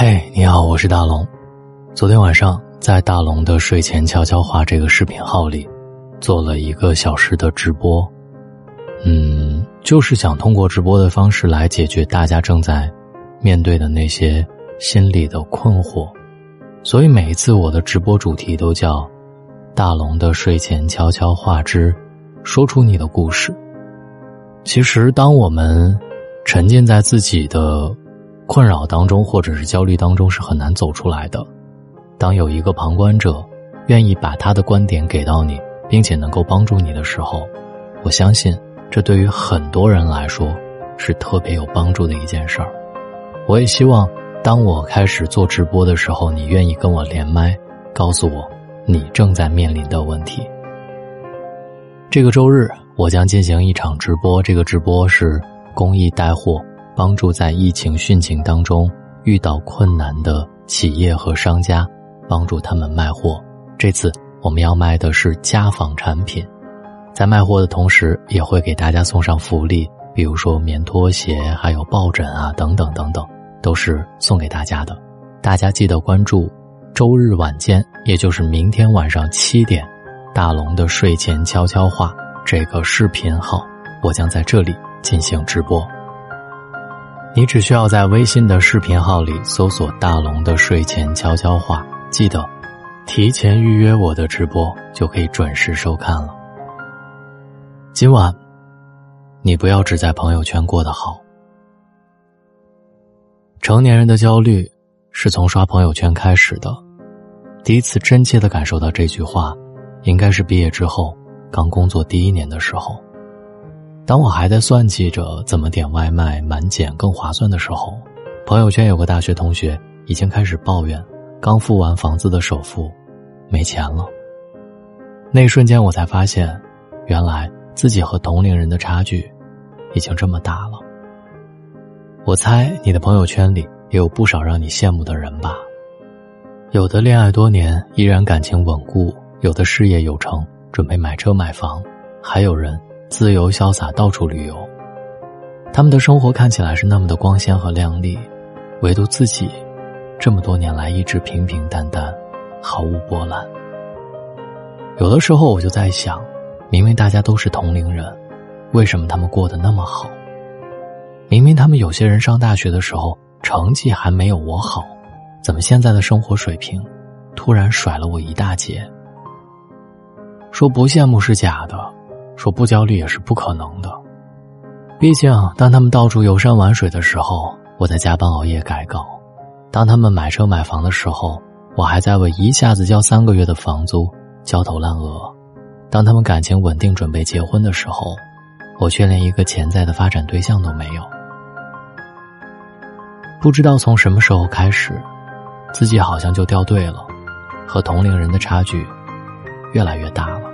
嘿，你好，我是大龙。昨天晚上在大龙的睡前悄悄话这个视频号里，做了一个小时的直播。嗯，就是想通过直播的方式来解决大家正在面对的那些心理的困惑。所以每一次我的直播主题都叫“大龙的睡前悄悄话之说出你的故事”。其实，当我们沉浸在自己的困扰当中，或者是焦虑当中，是很难走出来的。当有一个旁观者愿意把他的观点给到你，并且能够帮助你的时候，我相信这对于很多人来说是特别有帮助的一件事儿。我也希望，当我开始做直播的时候，你愿意跟我连麦，告诉我你正在面临的问题。这个周日，我将进行一场直播，这个直播是公益带货。帮助在疫情汛情当中遇到困难的企业和商家，帮助他们卖货。这次我们要卖的是家纺产品，在卖货的同时，也会给大家送上福利，比如说棉拖鞋、还有抱枕啊，等等等等，都是送给大家的。大家记得关注周日晚间，也就是明天晚上七点，大龙的睡前悄悄话这个视频号，我将在这里进行直播。你只需要在微信的视频号里搜索“大龙的睡前悄悄话”，记得提前预约我的直播，就可以准时收看了。今晚，你不要只在朋友圈过得好。成年人的焦虑是从刷朋友圈开始的。第一次真切的感受到这句话，应该是毕业之后刚工作第一年的时候。当我还在算计着怎么点外卖满减更划算的时候，朋友圈有个大学同学已经开始抱怨，刚付完房子的首付，没钱了。那一瞬间，我才发现，原来自己和同龄人的差距，已经这么大了。我猜你的朋友圈里也有不少让你羡慕的人吧？有的恋爱多年依然感情稳固，有的事业有成准备买车买房，还有人。自由潇洒，到处旅游，他们的生活看起来是那么的光鲜和亮丽，唯独自己，这么多年来一直平平淡淡，毫无波澜。有的时候我就在想，明明大家都是同龄人，为什么他们过得那么好？明明他们有些人上大学的时候成绩还没有我好，怎么现在的生活水平，突然甩了我一大截？说不羡慕是假的。说不焦虑也是不可能的，毕竟当他们到处游山玩水的时候，我在加班熬夜改稿；当他们买车买房的时候，我还在为一下子交三个月的房租焦头烂额；当他们感情稳定准备结婚的时候，我却连一个潜在的发展对象都没有。不知道从什么时候开始，自己好像就掉队了，和同龄人的差距越来越大了，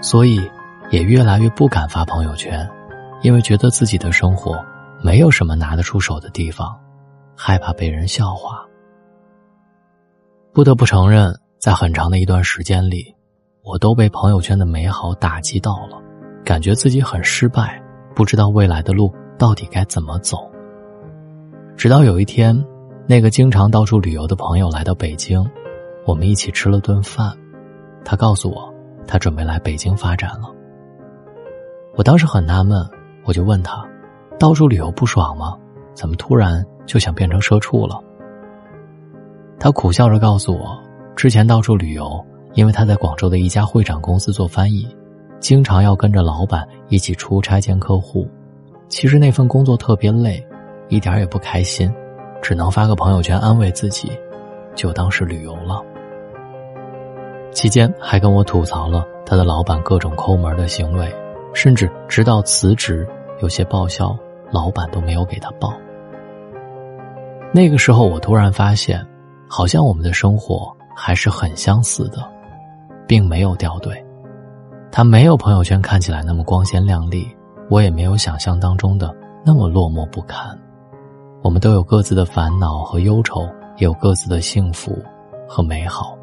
所以。也越来越不敢发朋友圈，因为觉得自己的生活没有什么拿得出手的地方，害怕被人笑话。不得不承认，在很长的一段时间里，我都被朋友圈的美好打击到了，感觉自己很失败，不知道未来的路到底该怎么走。直到有一天，那个经常到处旅游的朋友来到北京，我们一起吃了顿饭，他告诉我，他准备来北京发展了。我当时很纳闷，我就问他：“到处旅游不爽吗？怎么突然就想变成社畜了？”他苦笑着告诉我：“之前到处旅游，因为他在广州的一家会展公司做翻译，经常要跟着老板一起出差见客户。其实那份工作特别累，一点也不开心，只能发个朋友圈安慰自己，就当是旅游了。期间还跟我吐槽了他的老板各种抠门的行为。”甚至直到辞职，有些报销，老板都没有给他报。那个时候，我突然发现，好像我们的生活还是很相似的，并没有掉队。他没有朋友圈看起来那么光鲜亮丽，我也没有想象当中的那么落寞不堪。我们都有各自的烦恼和忧愁，也有各自的幸福和美好，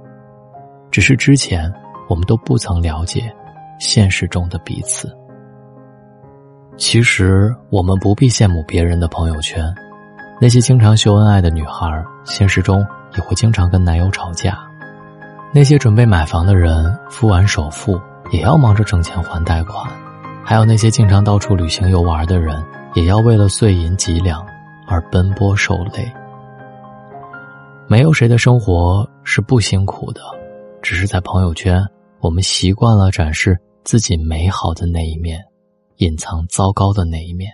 只是之前我们都不曾了解现实中的彼此。其实我们不必羡慕别人的朋友圈，那些经常秀恩爱的女孩，现实中也会经常跟男友吵架；那些准备买房的人，付完首付也要忙着挣钱还贷款；还有那些经常到处旅行游玩的人，也要为了碎银几两而奔波受累。没有谁的生活是不辛苦的，只是在朋友圈，我们习惯了展示自己美好的那一面，隐藏糟糕的那一面。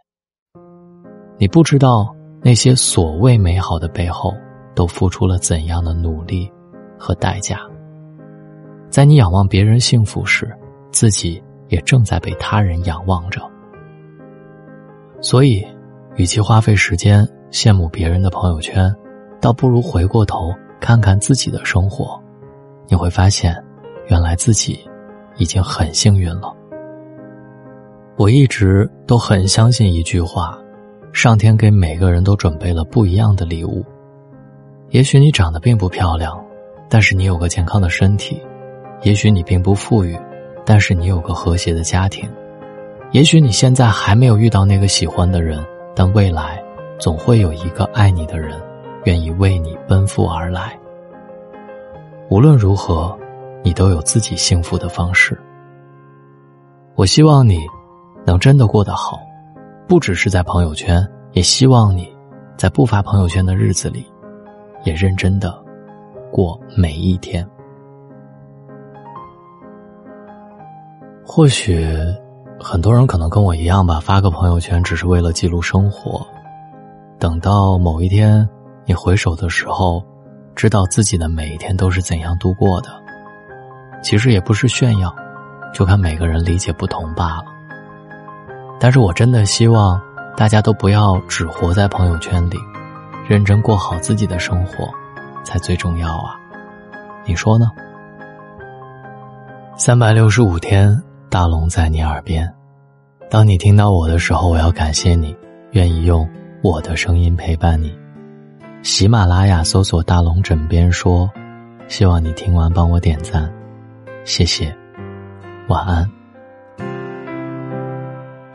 你不知道那些所谓美好的背后，都付出了怎样的努力和代价。在你仰望别人幸福时，自己也正在被他人仰望着。所以，与其花费时间羡慕别人的朋友圈，倒不如回过头看看自己的生活，你会发现，原来自己已经很幸运了。我一直都很相信一句话：上天给每个人都准备了不一样的礼物。也许你长得并不漂亮，但是你有个健康的身体；也许你并不富裕，但是你有个和谐的家庭；也许你现在还没有遇到那个喜欢的人，但未来总会有一个爱你的人。愿意为你奔赴而来。无论如何，你都有自己幸福的方式。我希望你能真的过得好，不只是在朋友圈，也希望你在不发朋友圈的日子里，也认真的过每一天。或许很多人可能跟我一样吧，发个朋友圈只是为了记录生活，等到某一天。你回首的时候，知道自己的每一天都是怎样度过的。其实也不是炫耀，就看每个人理解不同罢了。但是我真的希望大家都不要只活在朋友圈里，认真过好自己的生活，才最重要啊！你说呢？三百六十五天，大龙在你耳边。当你听到我的时候，我要感谢你，愿意用我的声音陪伴你。喜马拉雅搜索“大龙枕边说”，希望你听完帮我点赞，谢谢，晚安。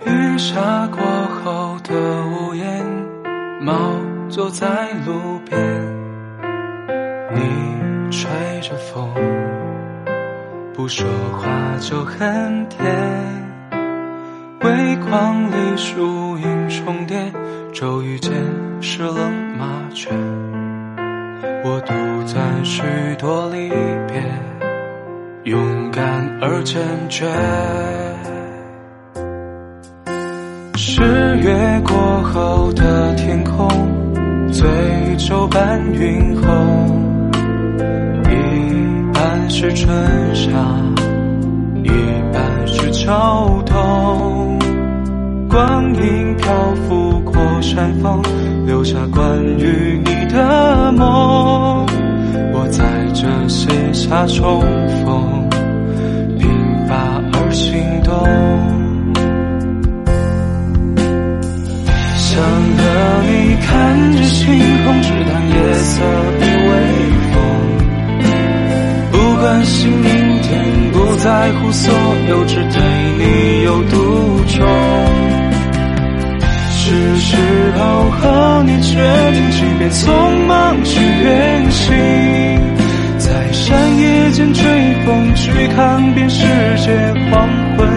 雨下过后的屋檐，猫坐在路边，你吹着风，不说话就很甜。微光里树影重叠，骤雨间湿了麻雀。我独在许多离别，勇敢而坚决。十月过后的天空，醉酒伴云红，一半是春夏，一半是秋冬。光影漂浮过山峰，留下关于你的梦。我在这写下重逢，看着星空，直谈夜色与微风。不关心明天，不在乎所有，只对你有独钟。是时候和你决定，即便匆忙去远行，在山野间追风，去看遍世界黄昏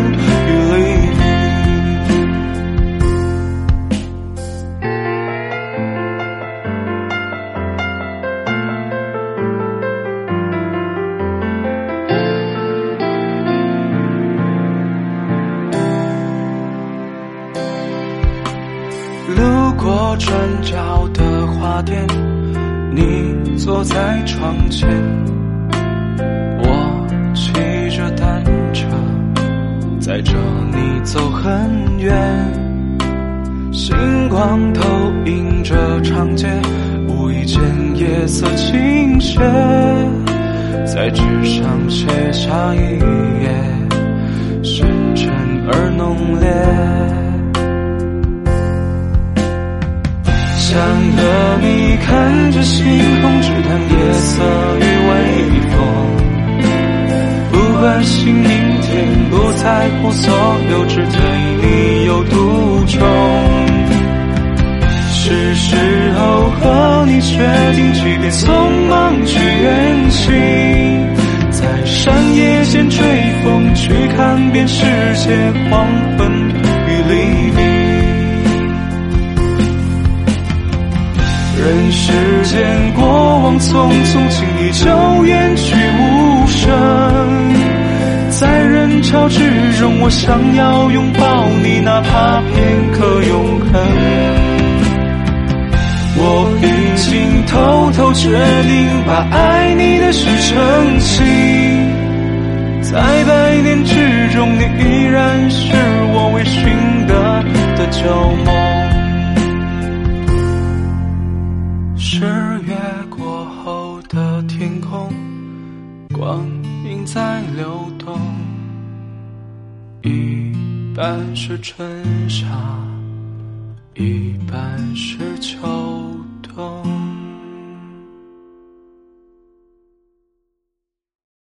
转角的花店，你坐在窗前，我骑着单车，载着你走很远。星光投影着长街，无意间夜色倾斜，在纸上写下一页，深沉而浓烈。想和你看着星空，只谈夜色与微风。不关心明天，不在乎所有，只对你有独钟。是时候和你。决定，即便匆忙去远行，在山野间追风，去看遍世界黄昏时间过往匆匆，轻易就远去无声。在人潮之中，我想要拥抱你，哪怕片刻永恒。我已经偷偷决定，把爱你的事澄清，在百年之中，你依然是我未寻得的旧梦。光阴在流动一半是春夏一半是秋冬。